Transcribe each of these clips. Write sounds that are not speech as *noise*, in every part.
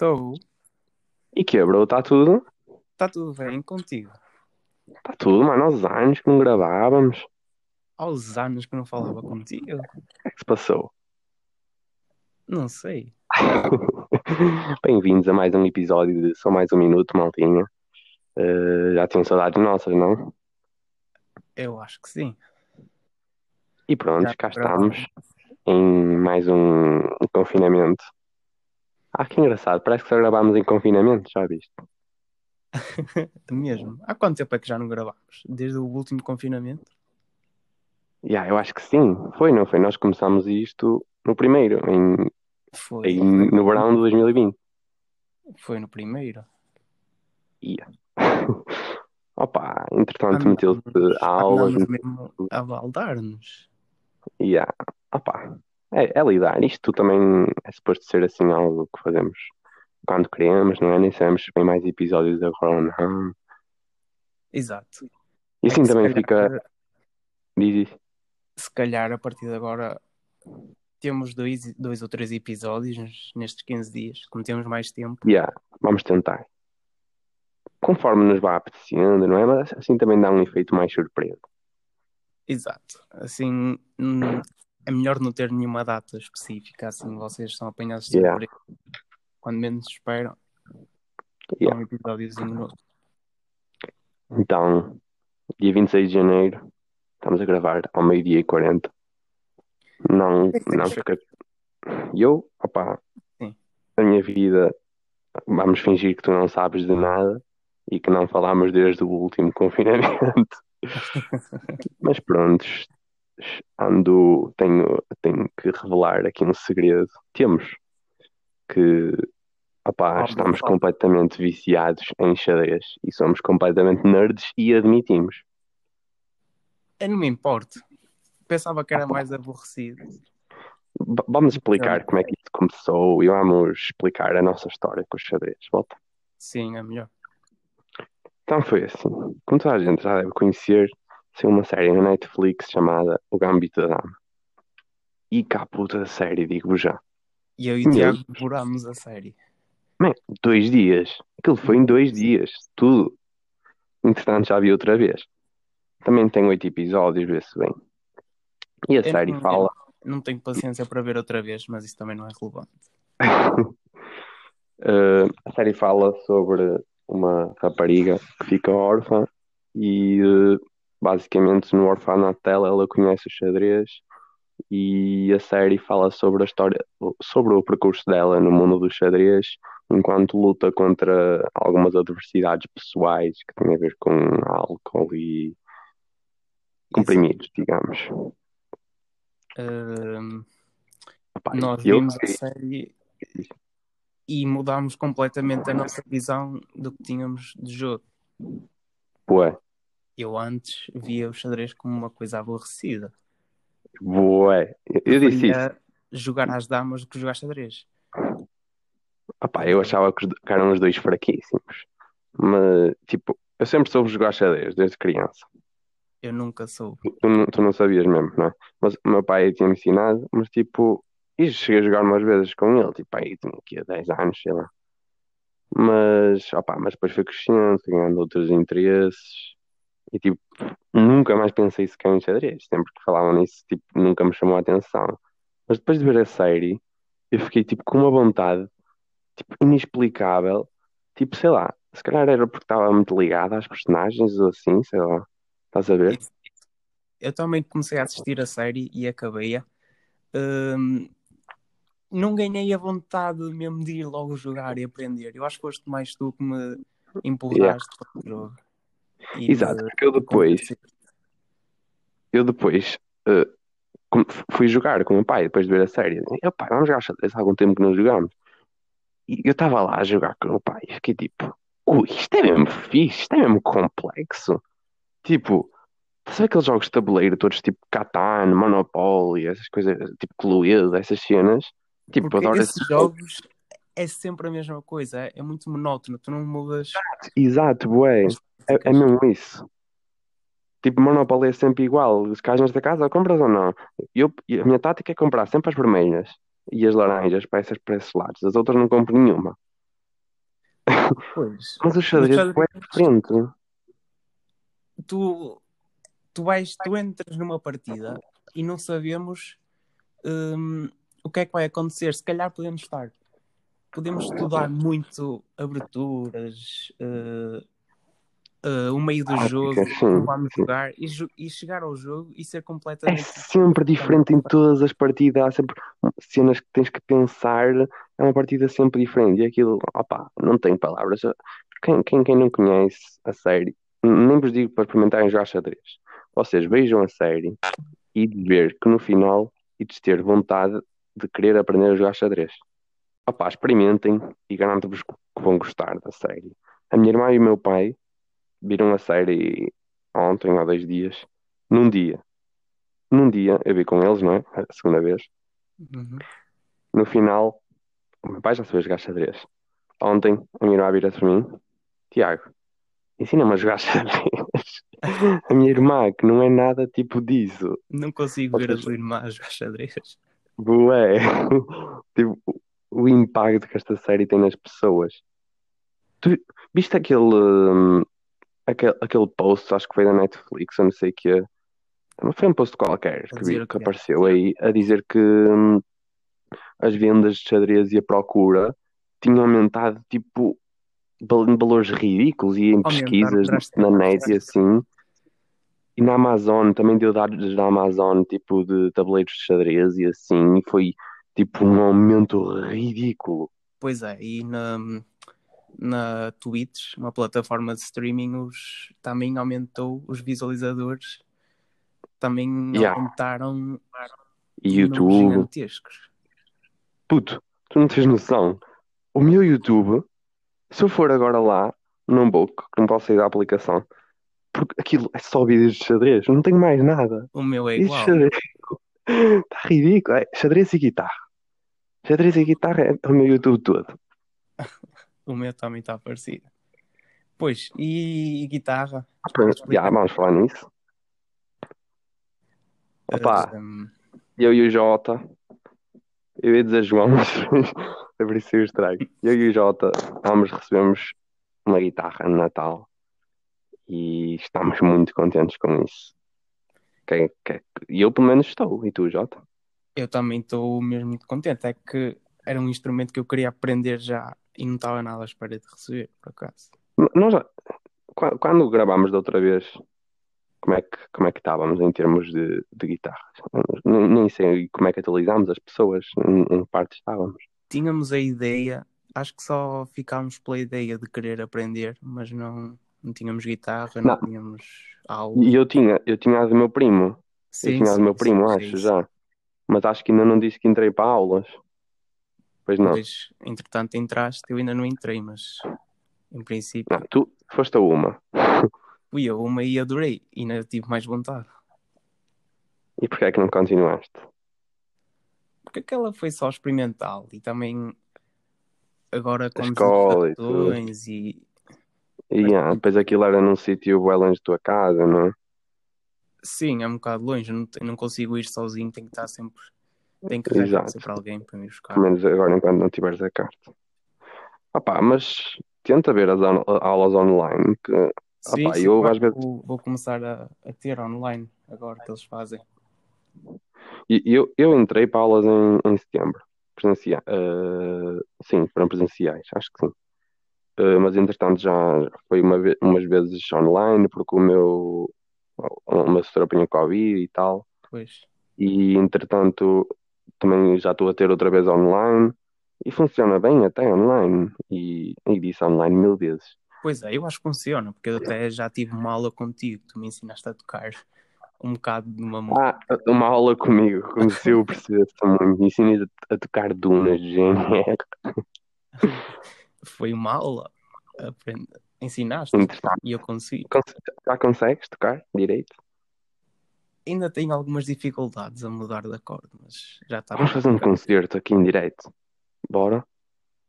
Estou. E quebrou, está tudo? Está tudo bem contigo? Está tudo, mano, aos anos que não gravávamos. O Aos anos que não falava contigo? que é que se passou? Não sei. *laughs* Bem-vindos a mais um episódio de Só Mais Um Minuto, maltinha. Eh, já tinham saudades nossas, não? Eu acho que sim. E pronto, Já cá estamos em mais um confinamento. Ah, que engraçado, parece que só gravámos em confinamento, já viste? *laughs* Mesmo. Há quanto tempo é que já não gravamos? Desde o último confinamento? Yeah, eu acho que sim, foi, não foi? Nós começámos isto no primeiro, em, Foi. em- no verão de 2020. Foi no primeiro. Ia. *laughs* Opa, entretanto Andamos- meteu-se aulas, andamos mesmo a baldar-nos. Yeah. Opa, é, é lidar. Isto também é suposto ser assim algo que fazemos quando queremos, não é? Nem sabemos se vem mais episódios agora ou não. Exato. E É assim se também calhar- fica. Diz isso. se calhar a partir de agora temos dois, dois ou três episódios nestes 15 dias, como temos mais tempo. Yeah, vamos tentar. Conforme nos vá apetecendo, não é? Mas assim também dá um efeito mais surpresa. Exato. Assim, hum, é melhor não ter nenhuma data específica, assim vocês são apanhados de Yeah. Quando menos esperam, Yeah. é um episódiozinho novo. Então, dia 26 de janeiro, estamos a gravar ao meio-dia e 40. Não, não fica. Eu, opá, Sim. a minha vida, vamos fingir que tu não sabes de nada e que não falámos desde o último *laughs* confinamento. *laughs* Mas pronto, ando, tenho, tenho que revelar aqui um segredo. Temos que, opá, Óbvio, estamos óbvio. completamente viciados em xadrez e somos completamente nerds e admitimos. Eu não me importo. Pensava que era mais aborrecido. V- Vamos explicar como é que isto começou e vamos explicar a nossa história com os xadrez. Volta. Sim, é melhor. Então foi assim. Como toda a gente já deve conhecer, saiu uma série na Netflix chamada O Gambito da Dama. E cá puta série, digo-vos já. E eu e o Tiago devorámos a série. Man, dois dias. Aquilo foi em dois dias. Tudo. Entretanto, já vi outra vez. Também tem oito episódios, vê-se bem. E a Eu série não- fala. Não tenho paciência para ver outra vez, mas isso também não é relevante. Uh, *laughs* a série fala sobre uma rapariga que fica órfã e uh, basicamente no orfanato dela ela conhece o xadrez e a série fala sobre a história, sobre o percurso dela no mundo do xadrez enquanto luta contra algumas adversidades pessoais que têm a ver com álcool e comprimidos, digamos. Epá, nós eu vimos a série e mudámos completamente a nossa visão do que tínhamos de jogo. bué, Eu antes via o xadrez como uma coisa aborrecida. bué. Eu, disse isso. Jogar às damas do que jogar xadrez. Opá, eu achava que, eram os dois fraquíssimos. Mas, tipo, eu sempre soube jogar xadrez, desde criança. Eu nunca soube. Tu, tu não, sabias mesmo, não é? Mas o meu pai tinha me ensinado, mas, tipo, e cheguei a jogar umas vezes com ele, tipo, aí tinha aqui há 10 anos, sei lá. Mas, opá, mas depois foi crescendo, fui ganhando outros interesses. E, tipo, nunca mais pensei sequer em xadrez. Sempre que falavam nisso, tipo, nunca me chamou a atenção. Mas depois de ver a série, eu fiquei, tipo, com uma vontade tipo, inexplicável. Tipo, sei lá, se calhar era porque estava muito ligado às personagens ou assim, sei lá. Estás a ver? Eu também comecei a assistir a série e acabei-a. Ahm, não ganhei a vontade mesmo de ir logo jogar e aprender. Eu acho que foste mais tu que me empurraste para o jogo. E Exato, porque eu depois, eu depois com- fui jogar com o meu pai depois de ver a série. Eu, pai, vamos jogar xadrez há algum tempo que não jogamos. E eu estava lá a jogar com o meu pai e fiquei tipo, ui, isto é mesmo fixe, isto é mesmo complexo. Tipo, ver aqueles jogos de tabuleiro todos tipo Catan, Monopoly, essas coisas, tipo Cluedo, essas cenas. Tipo, Porque adoro esses jogos é sempre a mesma coisa, é, é muito monótono, tu não mudas. Exato, bué. É, é mesmo isso. Tipo, Monopoly é sempre igual. Se cais nesta casa, compras ou não? Eu, a minha tática é comprar sempre as vermelhas e as laranjas para essas para esses lados. As outras não compro nenhuma. Pois. *laughs* Mas o xadrez é diferente. tu, tu vais, tu entras numa partida e não sabemos hum, o que é que vai acontecer. Se calhar podemos estar, podemos estudar muito aberturas, eh, eh, o meio do Ah, jogo, vamos sim. jogar e, e chegar ao jogo e ser É completamente sempre diferente em todas as partidas. Há sempre cenas que tens que pensar. É uma partida sempre diferente. E aquilo, opá, não tem palavras. Quem, quem, quem não conhece a série, nem vos digo para experimentarem jogar xadrez. Vocês vejam a série e de ver que no final e de ter vontade de querer aprender a jogar xadrez. Opá, experimentem e garanto-vos que vão gostar da série. A minha irmã e o meu pai viram a série ontem ou dois dias. Num dia. Num dia, eu vi com eles, não é? A segunda vez. Uhum. No final, o meu pai já sabia jogar xadrez. Ontem, a minha irmã vira-se para mim: Tiago, ensina-me a jogar *laughs* xadrez. A minha irmã, que não é nada tipo disso. Não consigo Ou ver a seja- tua irmã a jogar xadrez. Bué. *laughs* Tipo, o impacto que esta série tem nas pessoas. Tu viste aquele, hum, aquele, aquele post, acho que foi da Netflix, eu não sei o que Foi um post qualquer que, vi, que apareceu aí a dizer que hum, as vendas de xadrez e a procura tinham aumentado tipo em valores ridículos e em pesquisas na net e assim. E na Amazon também deu dados da Amazon, tipo, de tabuleiros de xadrez e assim, e foi tipo um aumento ridículo. Pois é, e na, na Twitch, uma plataforma de streaming, os, também aumentou os visualizadores, também Yeah. aumentaram YouTube, gigantescos. puto, tu não tens noção. O meu YouTube, se eu for agora lá, não vou, que não posso sair da aplicação, porque aquilo é só vídeos de xadrez, não tenho mais nada. O meu é igual. está *laughs* ridículo. É, xadrez e guitarra. Xadrez e guitarra é o meu YouTube todo. *laughs* O meu também está parecido. Pois, e, guitarra? Já, vamos falar nisso. Opa, Hum, eu e o Jota, eu ia dizer João, *laughs* mas que eu estrago. Eu e o Jota, ambos recebemos uma guitarra no Natal e estamos muito contentes com isso. Que, que, e eu, pelo menos, estou. E tu, Jota? eu também estou mesmo muito contente. É que era um instrumento que eu queria aprender já e não estava nada à espera de receber, por acaso. Nós, quando gravámos da outra vez, como é que, como é que estávamos em termos de, de guitarras? Nem, nem sei como é que atualizámos as pessoas, em, em que parte estávamos. Tínhamos a ideia, acho que só ficámos pela ideia de querer aprender, mas não, não tínhamos guitarra, não, Não. tínhamos aula. E eu tinha, eu tinha a do meu primo. Eu Sim, tinha a do meu primo, sim, acho, sim. já. Mas acho que ainda não disse que entrei para aulas. Pois não. Pois, entretanto entraste, eu ainda não entrei, mas em princípio Não, tu foste a uma. *laughs* fui eu uma e adorei, e ainda tive mais vontade. E porquê é que não continuaste? Porque aquela foi só experimental e também agora com escola e e E ah, depois aquilo era num sítio bem longe da tua casa, não é? sim, é um bocado longe, não, não consigo ir sozinho, tenho que estar sempre, tenho que arranjar sempre alguém para me buscar. Pelo menos agora enquanto não tiveres a carta. Opá, mas tenta ver as on- aulas online, que Sim, eu às vezes- vou, começar a, a ter online agora que eles fazem. E eu, eu entrei para aulas em, em setembro. Presencia, eh, sim, foram presenciais, acho que sim. Eh, mas entretanto já foi uma ve- umas vezes online, porque o meu, o meu assessor apanhou Covid e tal. Pois, E entretanto também já estou a ter outra vez online. E funciona bem até online. E, e disse online mil vezes. pois é, eu acho que funciona, porque eu até já tive uma aula contigo, tu me ensinaste a tocar um bocado de uma música. Ah, uma aula comigo, como se eu percebesse muito. Ensinei a, a tocar dunas de GNR. *laughs* Foi uma aula, aprende, ensinaste e eu consegui. cons- já consegues tocar direito? Ainda tenho algumas dificuldades a mudar de acorde, mas já está. Vamos fazer um concerto aqui em direito. Bora?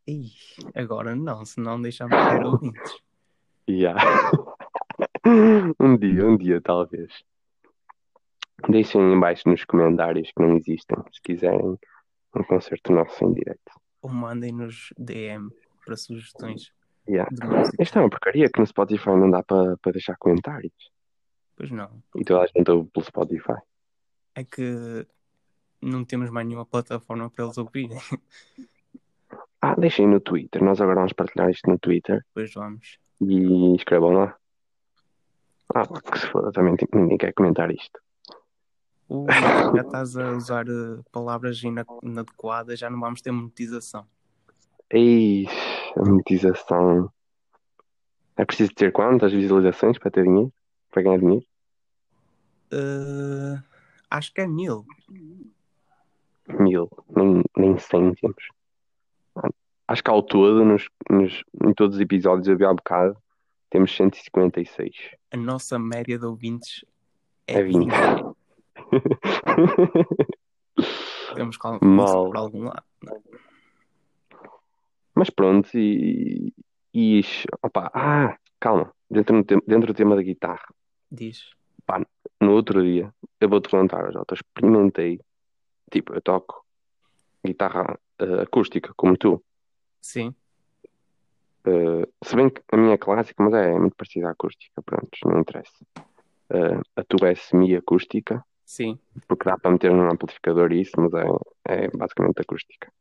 Ih, agora não, senão deixamos ver ouvintes. *laughs* Já. *laughs* Um dia, um dia, talvez. Deixem em baixo nos comentários que não existem, se quiserem um concerto nosso em direito. Ou mandem-nos DM para sugestões. Yeah. Isto é uma porcaria que no Spotify não dá para deixar comentários. Pois não. E toda a gente ouve pelo Spotify. É que não temos mais nenhuma plataforma para eles ouvirem. *laughs* Ah, deixem no Twitter. Nós agora vamos partilhar isto no Twitter Depois vamos. e escrevam lá. Ah, pá, que se foda, também ninguém quer comentar isto. Ui, *laughs* já estás a usar eh, palavras ina- inadequadas, já não vamos ter monetização. Ei, a monetização. É preciso ter quantas visualizações para ter dinheiro? Para ganhar dinheiro? Eh, acho que é mil. Mil, nem, nem cêntimos. Acho que ao todo, nos, nos, em todos os episódios eu vi há bocado, temos 156. A nossa média de ouvintes É é 20. 20. Temos que al- Mal. por algum lado. Mas pronto, e, e isso, opa, ah, calma, dentro, dentro do tema da guitarra, Diz. no outro dia, eu vou-te contar, Jota, experimentei, tipo, eu toco guitarra eh, acústica, como tu, Sim. Eh, se bem que a minha é clássica, mas é, muito parecida à acústica, pronto, não interessa. Eh, a tua é semi-acústica, Sim. porque dá para meter num amplificador isso, mas é, é basicamente acústica.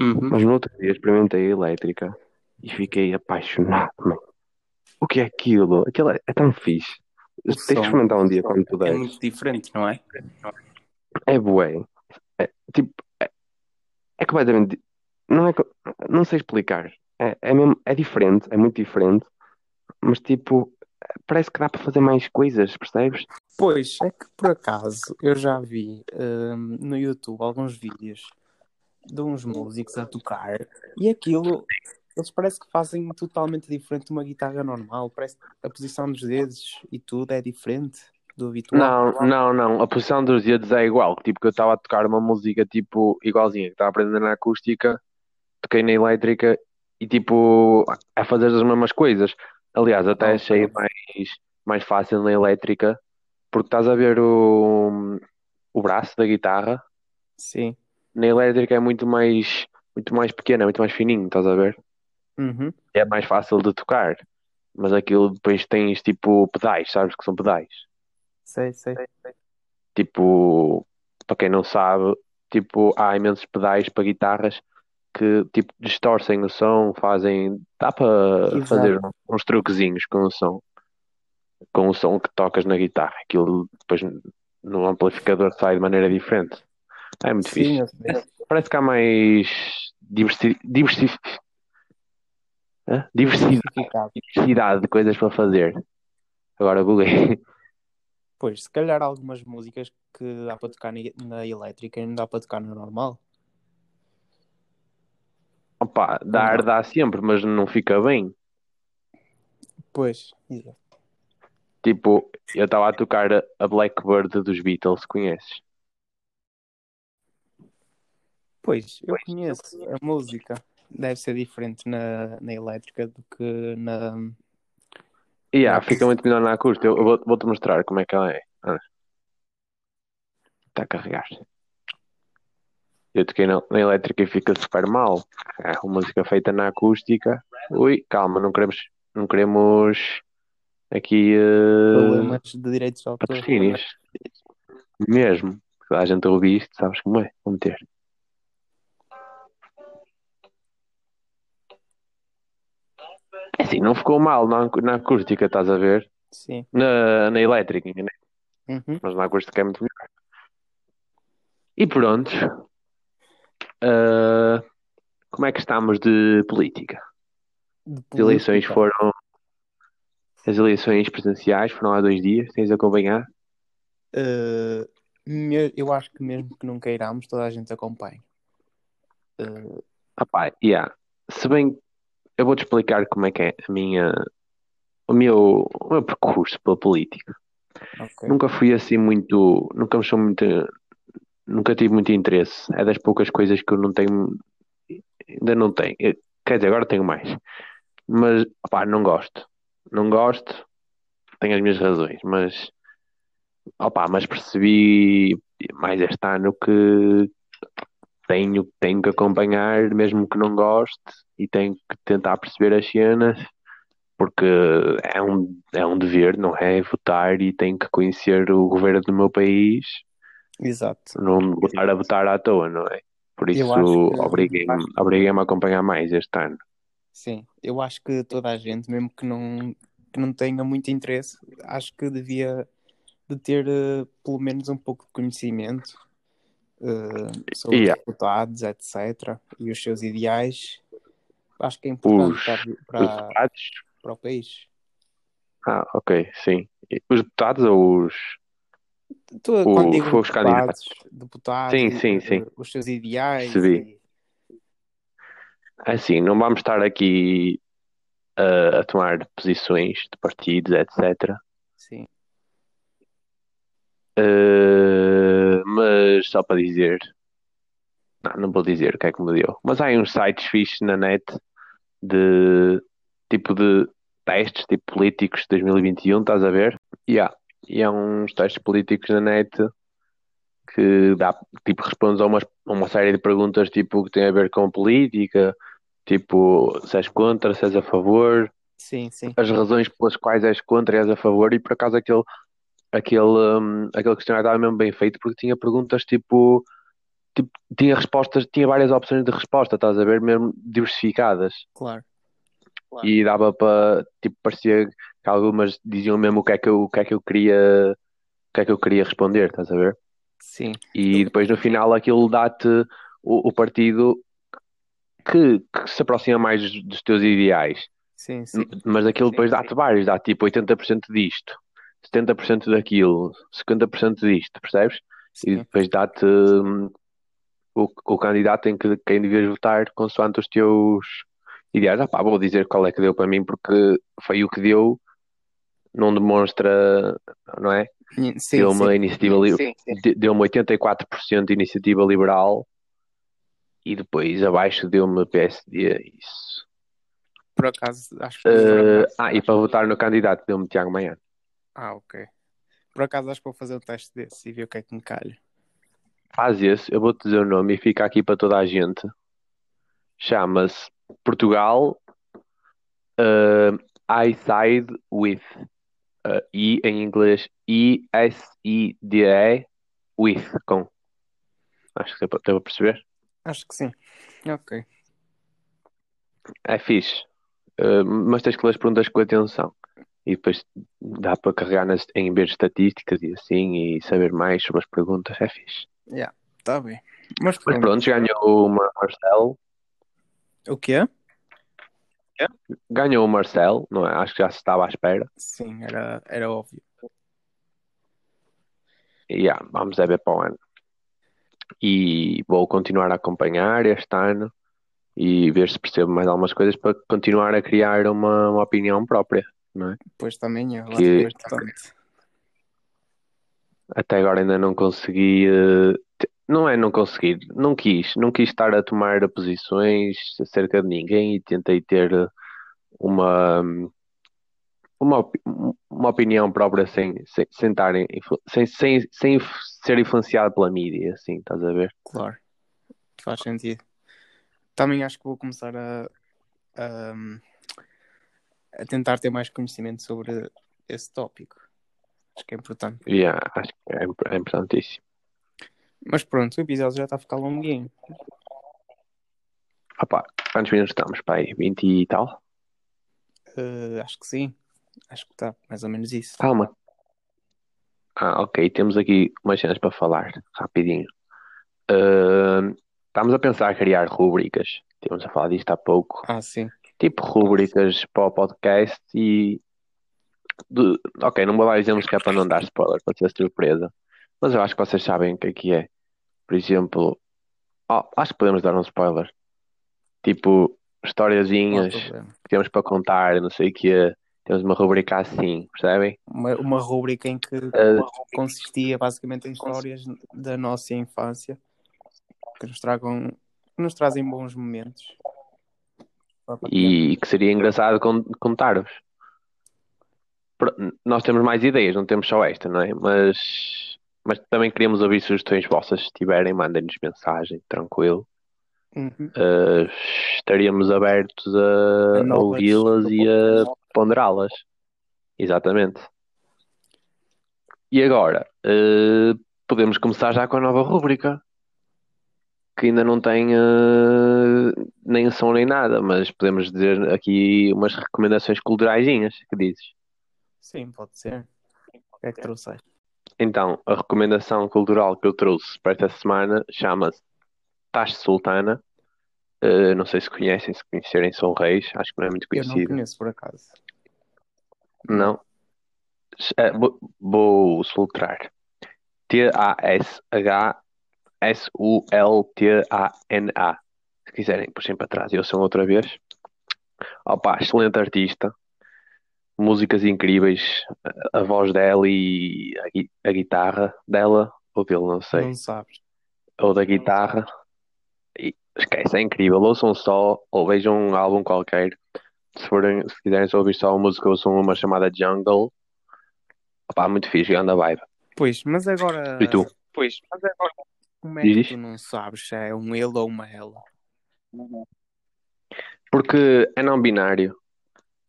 Uhum. Mas no outro dia experimentei a elétrica e fiquei apaixonado, mano. O que é aquilo? Aquilo é, é tão fixe. O Tens de experimentar um dia quando É puderes. muito diferente, não é? É bué. É, tipo, é, é completamente. Não é. Não sei explicar. É, é mesmo, é diferente, é muito diferente, mas tipo, parece que dá para fazer mais coisas, percebes? Pois, é que por acaso eu já vi hum, no YouTube alguns vídeos de uns músicos a tocar e aquilo, eles parece que fazem totalmente diferente de uma guitarra normal. Parece que a posição dos dedos e tudo é diferente do habitual. Não, não, não. A posição dos dedos é igual. Tipo, que eu estava a tocar uma música tipo igualzinha, que estava aprendendo na acústica, toquei na elétrica e tipo a fazer as mesmas coisas. Aliás, até achei mais, mais fácil na elétrica, porque estás a ver o, o braço da guitarra. Sim. Na elétrica é muito mais, muito mais pequeno, é muito mais fininho, estás a ver? Uhum. É mais fácil de tocar. Mas aquilo depois tens tipo pedais, sabes que são pedais. Sei, sei. Tipo, para quem não sabe, tipo, há imensos pedais para guitarras que tipo distorcem o som, fazem, dá para Exato. fazer uns truquezinhos com o som, com o som que tocas na guitarra. Aquilo depois no amplificador sai de maneira diferente. É muito Sim, fixe. sei. Parece que há mais diversi diversi Hã? diversidade, de coisas para fazer. Agora buguei. *laughs* Pois, se calhar algumas músicas que dá para tocar na- elétrica e não dá para tocar na normal. Opa, dar dá sempre, mas não fica bem. Pois, exato. Tipo, eu estava a tocar a- a Blackbird dos Beatles, conheces? Pois, eu conheço a música. Deve ser diferente na, na elétrica do que na. E yeah, fica muito melhor na acústica. Eu eu vou- vou-te mostrar como é que ela é. Está a carregar. Eu toquei na, na elétrica e fica super mal. É uma música feita na acústica. Ui, calma, não queremos, não queremos aqui Problemas de direitos de autor. patrocínios. Mesmo. A gente ouvir isto, sabes como é? Vou meter. É assim, não ficou mal na, na acústica, estás a ver? Sim. Na, na elétrica, né? Uhum. mas na acústica é muito melhor. E pronto. Ah, como é que estamos de política? De As eleições política. foram. As eleições presidenciais foram há dois dias, tens de acompanhar? Uh, eu acho que mesmo que não queiramos, toda a gente acompanha. Uh, Ah pá, yeah. Se bem, eu vou-te explicar como é que é a minha, o meu, o meu percurso pela política. ok. Nunca fui assim muito, nunca me sou muito, nunca tive muito interesse. É das poucas coisas que eu não tenho, ainda não tenho. Quer dizer, agora tenho mais. Mas, opá, não gosto. Não gosto, tenho as minhas razões, mas, opá, mas percebi mais este ano que tenho, tenho que acompanhar, mesmo que não goste, e tenho que tentar perceber as cenas porque é um, é um dever, não é? Votar e tenho que conhecer o governo do meu país, Exato. não votar a votar à toa, não é? Por isso que- obriguei-me obriguei-me a acompanhar mais este ano. Sim, eu acho que toda a gente, mesmo que não, que não tenha muito interesse, acho que devia de ter eh, pelo menos um pouco de conhecimento eh, sobre Yeah. os deputados, etc. e os seus ideais. Acho que é importante Os- para, Os para, deputados? para o país. Ah, ok, sim. E Os deputados ou os. Tu, quando digo os deputados, deputados, Sim, sim, eh, sim. os seus ideais. Percebi. Assim, não vamos estar aqui a, a tomar posições de partidos, etc. e- sim, Uh, mas só para dizer, não, não vou dizer o que é que me deu, mas há uns sites fixes na net de tipo de testes, tipo políticos de 2021, estás a ver? E há, e há uns testes políticos na net que dá, tipo, respondes a, umas, a uma série de perguntas tipo que têm a ver com política, tipo, se és contra, se és a favor, sim, sim. as razões pelas quais és contra e és a favor, e por acaso aquele, aquele, hum, aquele questionário estava mesmo bem feito porque tinha perguntas tipo, tipo, tinha respostas, tinha várias opções de resposta, estás a ver, mesmo diversificadas, Claro. Claro. e dava para, tipo, parecia que algumas diziam mesmo o que é que eu, o que é que eu queria, o que é que eu queria responder, estás a ver? Sim, E depois no final aquilo dá-te o, o partido que, que se aproxima mais dos, teus ideais. sim, sim. Mas aquilo depois dá-te vários, dá tipo 80% disto, 70% daquilo, 50% disto, percebes? E sim. depois dá-te hum, o, o candidato em que quem devias votar consoante os teus ideais. Ah pá, vou dizer qual é que deu para mim porque foi o que deu, não demonstra, não é? Sim, Deu uma sim. iniciativa li- Sim, sim. de- deu-me 84% de iniciativa liberal e depois abaixo deu-me PSD, isso. Por acaso, acho que. Eh, ah, e para votar no candidato deu-me Tiago Manhã. Ah, ok. Por acaso acho que vou fazer um teste desse e ver o que é que me calha. Faz esse, eu vou-te dizer o nome e fica aqui para toda a gente. Chama-se Portugal uh, I Side With. Uh, e em inglês I-S-I-D-E With, com. Acho que deu para perceber. Acho que sim. Ok. É fixe. Uh, mas tens que ler as perguntas com atenção. E depois dá para carregar nas, em ver estatísticas e assim e saber mais sobre as perguntas. É fixe. Tá bem. Mas Mas pronto. pronto, ganhou o Mar- Marcelo. O quê? Ganhou o Marcelo, não é? Acho que já se estava à espera. Sim, era, era óbvio. E yeah, vamos é ver para o ano. E vou continuar a acompanhar este ano e ver se percebo mais algumas coisas para continuar a criar uma, uma opinião própria. Depois também eu acho Que- bastante. Até agora ainda não consegui. eh, Não é não conseguir, não quis, não quis estar a tomar posições acerca de ninguém e tentei ter uma, uma, uma opinião própria sem, sem, sem, estar sem, sem, sem ser influenciado pela mídia, assim, estás a ver? Claro. Faz sentido. Também acho que vou começar a, a, a tentar ter mais conhecimento sobre esse tópico. Acho que é importante. Yeah, acho que é, é importantíssimo. Mas pronto, o episódio já está a ficar longuinho. Opa, quantos minutos estamos? Pai, 20 e tal? Eh, acho que sim. Acho que está mais ou menos isso. Calma. Ah, ok, temos aqui umas cenas para falar, rapidinho. Ahn, estamos a pensar em criar rubricas. Temos a falar disto há pouco. Ah, sim. Tipo rubricas para o podcast e. de- Ok, não vou dar exemplos que é para não dar spoiler, para ser surpresa. Mas eu acho que vocês sabem o que é que é. Por exemplo, oh, acho que podemos dar um spoiler. Tipo, historiazinhas que temos para contar, não sei o que Temos uma rubrica assim, percebem? Uma, uma rúbrica em que Ah, consistia basicamente em histórias da nossa infância que nos tragam que nos trazem bons momentos. E que seria engraçado con- contar-vos. Nós temos mais ideias, não temos só esta, não é? Mas, mas também queríamos ouvir sugestões vossas. Se tiverem, mandem-nos mensagem, tranquilo. Uhum. Uh, estaríamos abertos a, A ouvi-las e a ponderá-las. Exatamente. E agora, eh, podemos começar já com a nova rúbrica, que ainda não tem eh, nem som nem nada, mas podemos dizer aqui umas recomendações culturaisinhas, que dizes? Sim, pode ser. O que é que trouxeste? Então, a recomendação cultural que eu trouxe para esta semana chama-se Taxe Sultana. Eh, não sei se conhecem, se conhecerem, são reis, acho que não é muito Eu não conhecido. conheço, por acaso. Não. É, vou, vou soltar. T-A-S-H-S-U-L-T-A-N-A. Se quiserem, puxem para trás. Eu sou outra vez. Opa, excelente artista. Músicas incríveis. A, voz dela e a, gui- a guitarra dela, ou dele, não sei. Não sabes. Ou da guitarra. E, esquece, é incrível. Ouçam só, ou vejam um álbum qualquer. Se, forem, se quiserem só ouvir só a música, ouçam uma chamada Jungle. Opa, muito fixe, anda vibe. Pois, mas agora. E tu? Pois, mas agora. Como é que Diz? tu não sabes se é um ele ou uma ela? Porque é não binário.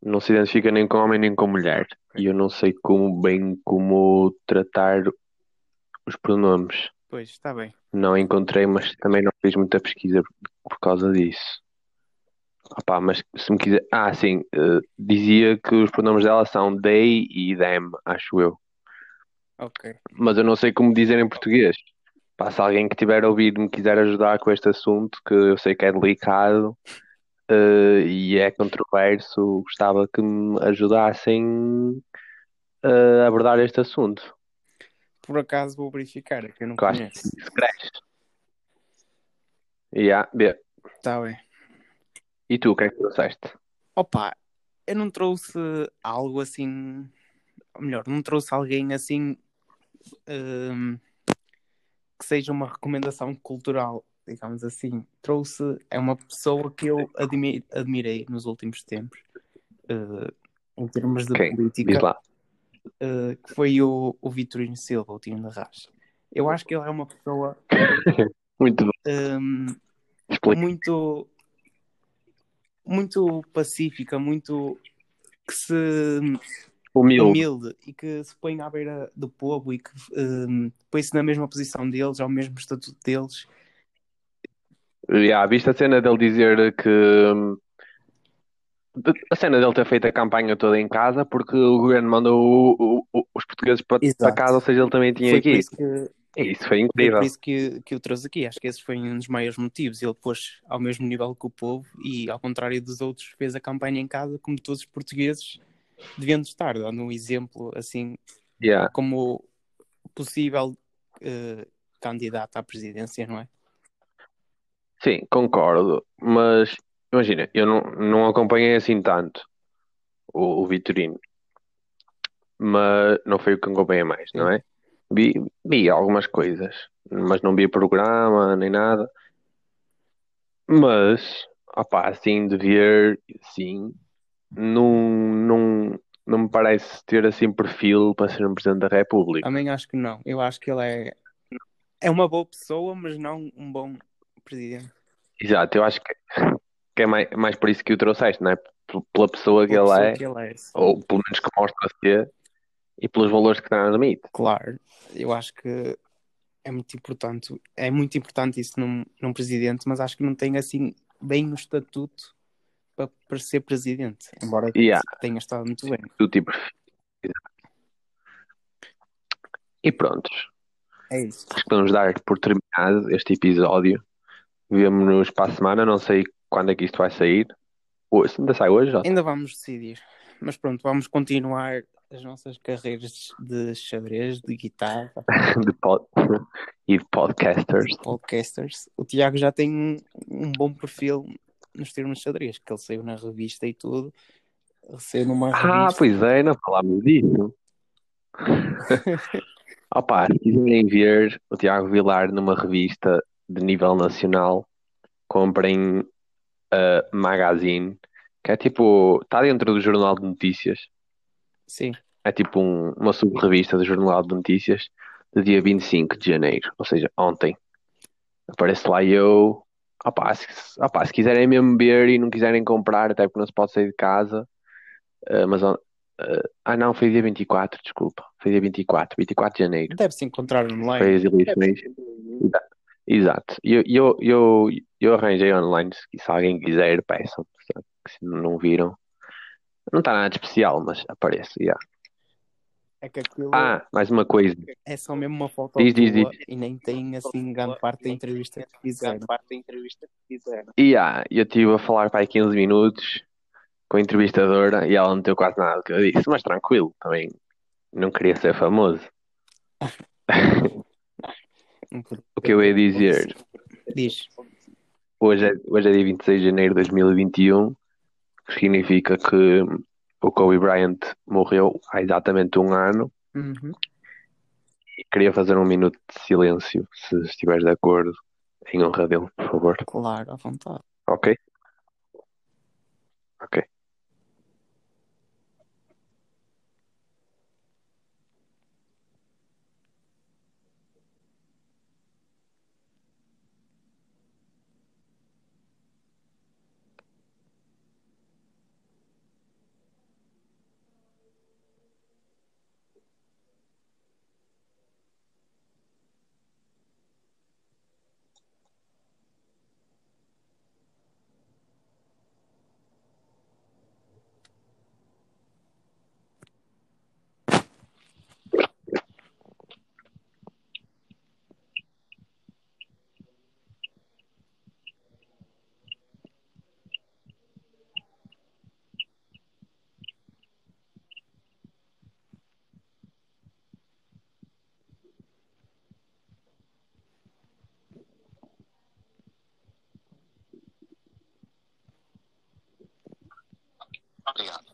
Não se identifica nem com homem nem com mulher. E eu não sei como bem como tratar os pronomes. Pois, está bem. Não encontrei, mas também não fiz muita pesquisa por causa disso. Opá, mas se me quiser. Ah, sim. eh, dizia que os pronomes dela são they e them, acho eu. Ok. Mas eu não sei como dizer em português. Pá, se alguém que tiver a ouvir me quiser ajudar com este assunto, que eu sei que é delicado eh, e é controverso, gostava que me ajudassem eh, a abordar este assunto. Por acaso vou verificar, é que eu não que conheço. se cresce. Yeah, bem. Está bem. E tu, o que é que trouxeste? Opa, eu não trouxe algo assim. Ou melhor, não trouxe alguém assim. hum, que seja uma recomendação cultural, digamos assim. Trouxe. É uma pessoa que eu admi- admirei nos últimos tempos. eh, em termos de Quem? política. Eh, que foi o, o Vitorino Silva, o Tino da Rás. Eu acho que ele é uma pessoa *laughs* Muito Explica. muito muito pacífica, muito que se Humilde. humilde e que se põe à beira do povo e que hum, põe-se na mesma posição deles, ao mesmo estatuto deles. Yeah, viste a cena dele dizer que hum, a cena dele ter feito a campanha toda em casa porque o governo mandou o- o- o- os portugueses para, casa, ou seja, ele também tinha Foi aqui. isso que Isso foi foi incrível. por isso que, que eu trouxe aqui. Acho que esse foi um dos maiores motivos. Ele pôs ao mesmo nível que o povo e, ao contrário dos outros, fez a campanha em casa como todos os portugueses deviam estar, dando um exemplo assim Yeah. como possível eh, candidato à presidência, não é? Sim, concordo, mas imagina, eu não, não acompanhei assim tanto o, o Vitorino, mas não foi o que acompanhei mais, não é? Vi, vi algumas coisas, mas não vi programa nem nada. Mas, opá, assim de ver, sim, não, não, não me parece ter assim perfil para ser um Presidente da República. Também acho que não. Eu acho que ele é, é uma boa pessoa, mas não um bom presidente. Exato, eu acho que, que é mais, mais por isso que o trouxeste, não é? Pela pessoa que Boa ele pessoa é. que ele é. sim. ou pelo menos que mostra ser, e pelos valores que transmite. Claro, eu acho que é muito importante. É muito importante isso num, num presidente, mas acho que não tem assim bem o estatuto para, para ser presidente. Embora Yeah. tenha estado muito bem. Do tipo. E pronto, É isso. acho que vamos dar por terminado este episódio. Vemo-nos para a semana, não sei quando é que isto vai sair. Hoje, ainda sai hoje, já? Ainda vamos decidir. Mas pronto, vamos continuar as nossas carreiras de xadrez, de guitarra, *laughs* De pod... *laughs* e de podcasters. podcasters. O Tiago já tem um, um bom perfil nos termos de xadrez, que ele saiu na revista e tudo. Saiu numa Ah, revista. pois é, não falámos disso. *laughs* Opa, se quiserem ver o Tiago Vilar numa revista de nível nacional, comprem a Magazine, que é tipo, está dentro do Jornal de Notícias, Sim, é tipo um- uma sub-revista do Jornal de Notícias, do dia 25 de janeiro, ou seja, ontem. Aparece lá eu. Opa, se, opa, se quiserem mesmo ver e não quiserem comprar, até porque não se pode sair de casa, Uh, mas uh, ah não, foi dia 24, desculpa. Foi dia 24, 24 de janeiro. Deve-se encontrar online. Foi as eleições. Exato. E eu, eu, eu, eu arranjei online, se, se alguém quiser, peçam. Se não viram. Não está nada de especial, mas aparece, yeah. É que aquilo Ah, mais uma coisa. é só mesmo uma foto Diz, diz, tua diz. e nem tem assim grande parte da entrevista que fizeram. E ah, eu estive a falar para aí 15 minutos com a entrevistadora e ela não teve quase nada do que eu disse, mas tranquilo, também não queria ser famoso. *laughs* O que eu ia dizer, Diz. hoje é, hoje é dia 26 de janeiro de 2021, que significa que o Kobe Bryant morreu há exatamente um ano Uhum. e queria fazer um minuto de silêncio, se estiveres de acordo, em honra dele, por favor. Claro, à vontade. Ok? Ok.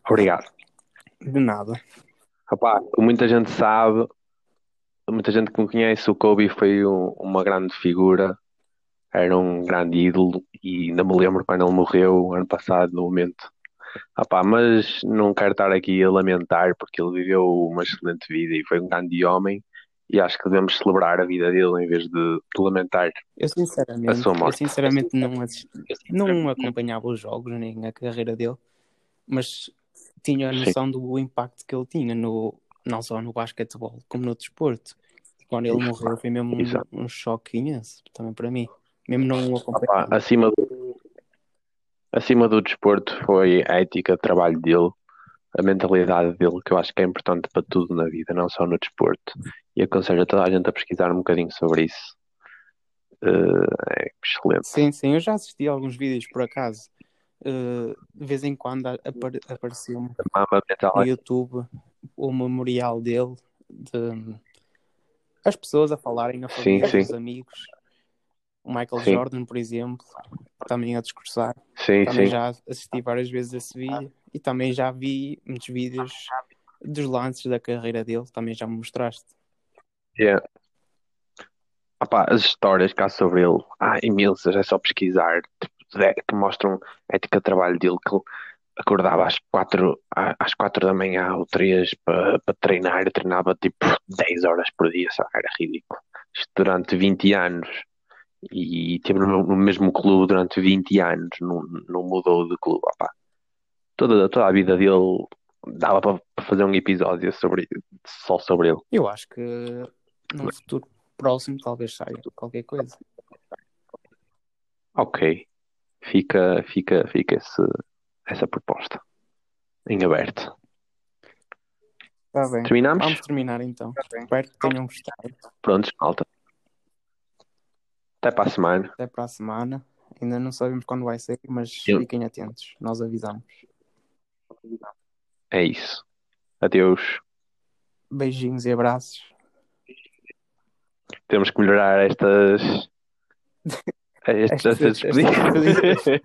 Obrigado. De nada. Rapaz, muita gente sabe, muita gente que me conhece, o Kobe foi um- uma grande figura, era um grande ídolo e ainda me lembro quando ele morreu ano passado, no momento. Rapaz, mas não quero estar aqui a lamentar porque ele viveu uma excelente vida e foi um grande homem e acho que devemos celebrar a vida dele em vez de, de lamentar. Eu sinceramente, A sua eu morte. sinceramente não, não acompanhava os jogos nem a carreira dele, mas tinha a Sim. noção do impacto que ele tinha no, não só no basquetebol, como no desporto. Quando ele morreu foi mesmo um, um choque imenso, também para mim. Mesmo não o Rapaz, acompanhava. acima do, acima do desporto foi a ética de trabalho dele, a mentalidade dele, que eu acho que é importante para tudo na vida, não só no desporto. E aconselho a toda a gente a pesquisar um bocadinho sobre isso. Eh, é excelente. Sim, sim, eu já assisti a alguns vídeos por acaso. Uh, de vez em quando apare- apareceu-me no YouTube o memorial dele de as pessoas a falarem Sim, família, sim. os amigos. O Michael Sim. Jordan, por exemplo, também a discursar. Sim, Também já assisti várias vezes esse vídeo e também já vi muitos vídeos dos lances da carreira dele, também já me mostraste. Yeah. Opá, as histórias cá sobre ele, há imensas, é só pesquisar, que mostram a ética de trabalho dele, que ele acordava às quatro, às quatro da manhã ou três para para treinar, e treinava tipo *laughs* 10 horas por dia, sabe? Era ridículo. Isto durante 20 anos. E teve no, mesmo clube durante 20 anos, não, não mudou de clube. Opá. Toda, toda a vida dele dava para para fazer um episódio sobre, só sobre ele. Eu acho que num futuro próximo talvez saia qualquer coisa. Ok. Fica, fica, fica esse, essa proposta em aberto. Está bem. Terminamos? Vamos terminar então. Espero que tenham gostado. Prontos, malta. Até para a semana. Até para a semana. Ainda não sabemos quando vai ser, mas Eu- fiquem atentos. Nós avisamos. É isso. Adeus. Beijinhos e abraços. Temos que melhorar estas. *laughs* Estas, Estas- despedidas.